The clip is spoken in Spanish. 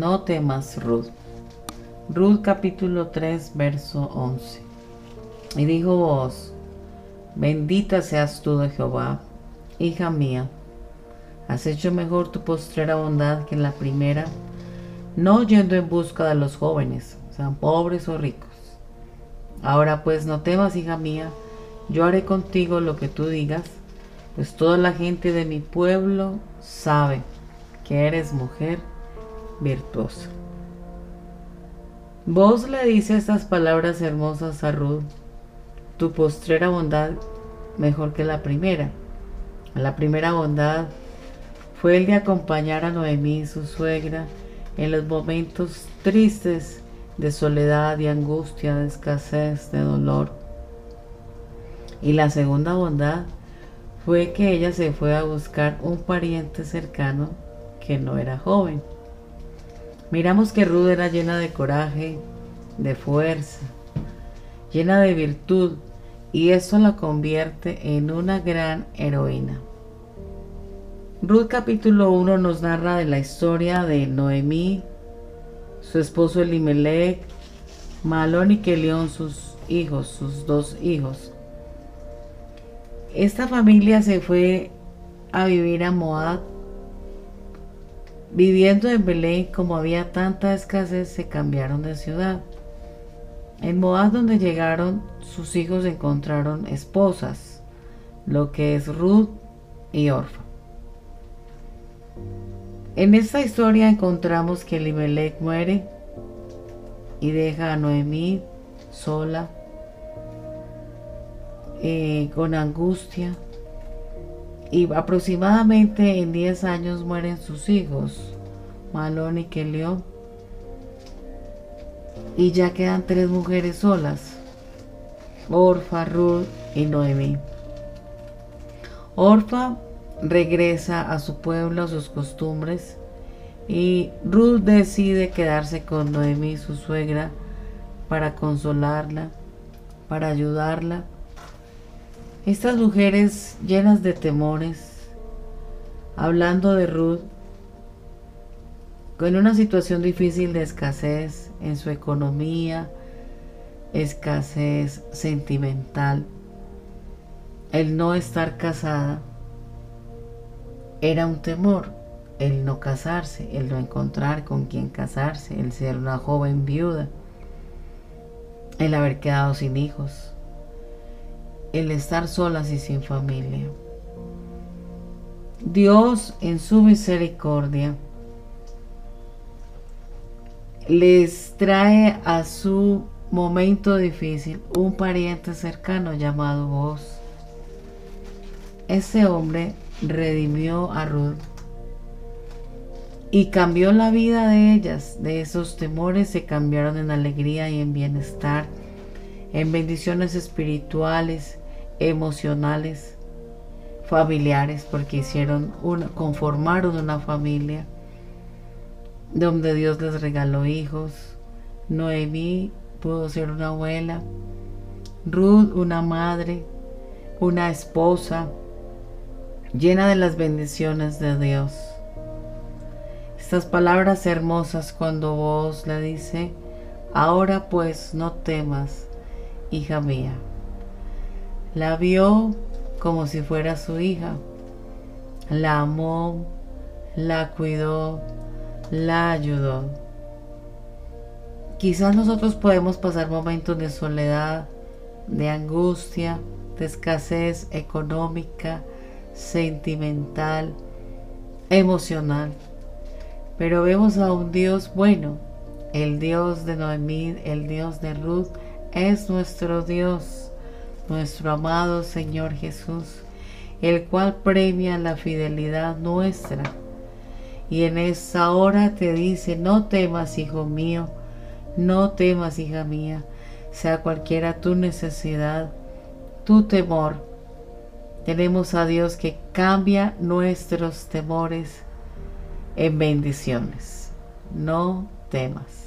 no temas, Ruth. Ruth capítulo 3, verso 11. Y dijo vos, bendita seas tú de Jehová, hija mía, has hecho mejor tu postrera bondad que la primera, no yendo en busca de los jóvenes, sean pobres o ricos. Ahora pues no temas, hija mía, yo haré contigo lo que tú digas, pues toda la gente de mi pueblo sabe que eres mujer virtuosa. Vos le dice estas palabras hermosas a Ruth, tu postrera bondad mejor que la primera. La primera bondad fue el de acompañar a Noemí su suegra en los momentos tristes de soledad y angustia, de escasez, de dolor. Y la segunda bondad fue que ella se fue a buscar un pariente cercano que no era joven. Miramos que Ruth era llena de coraje, de fuerza, llena de virtud, y eso la convierte en una gran heroína. Ruth capítulo 1 nos narra de la historia de Noemí, su esposo Elimelech, Malón y Kelión, sus hijos, sus dos hijos. Esta familia se fue a vivir a Moab. Viviendo en Belén, como había tanta escasez, se cambiaron de ciudad. En Moab donde llegaron, sus hijos encontraron esposas, lo que es Ruth y Orfa. En esta historia encontramos que Elimelech muere y deja a Noemí sola eh, con angustia. Y aproximadamente en 10 años mueren sus hijos, Malón y Kelión. Y ya quedan tres mujeres solas, Orfa, Ruth y Noemí. Orfa regresa a su pueblo, a sus costumbres, y Ruth decide quedarse con Noemí, su suegra, para consolarla, para ayudarla estas mujeres llenas de temores, hablando de Ruth, con una situación difícil de escasez en su economía, escasez sentimental, el no estar casada, era un temor, el no casarse, el no encontrar con quien casarse, el ser una joven viuda, el haber quedado sin hijos el estar solas y sin familia. Dios en su misericordia les trae a su momento difícil un pariente cercano llamado vos. Ese hombre redimió a Ruth y cambió la vida de ellas. De esos temores se cambiaron en alegría y en bienestar, en bendiciones espirituales, emocionales, familiares, porque hicieron una, conformaron una familia donde Dios les regaló hijos. Noemí pudo ser una abuela, Ruth una madre, una esposa, llena de las bendiciones de Dios. Estas palabras hermosas cuando vos le dice, ahora pues no temas, hija mía. La vio como si fuera su hija. La amó, la cuidó, la ayudó. Quizás nosotros podemos pasar momentos de soledad, de angustia, de escasez económica, sentimental, emocional. Pero vemos a un Dios bueno. El Dios de Noemí, el Dios de Ruth, es nuestro Dios nuestro amado Señor Jesús, el cual premia la fidelidad nuestra. Y en esa hora te dice, no temas, hijo mío, no temas, hija mía, sea cualquiera tu necesidad, tu temor. Tenemos a Dios que cambia nuestros temores en bendiciones. No temas.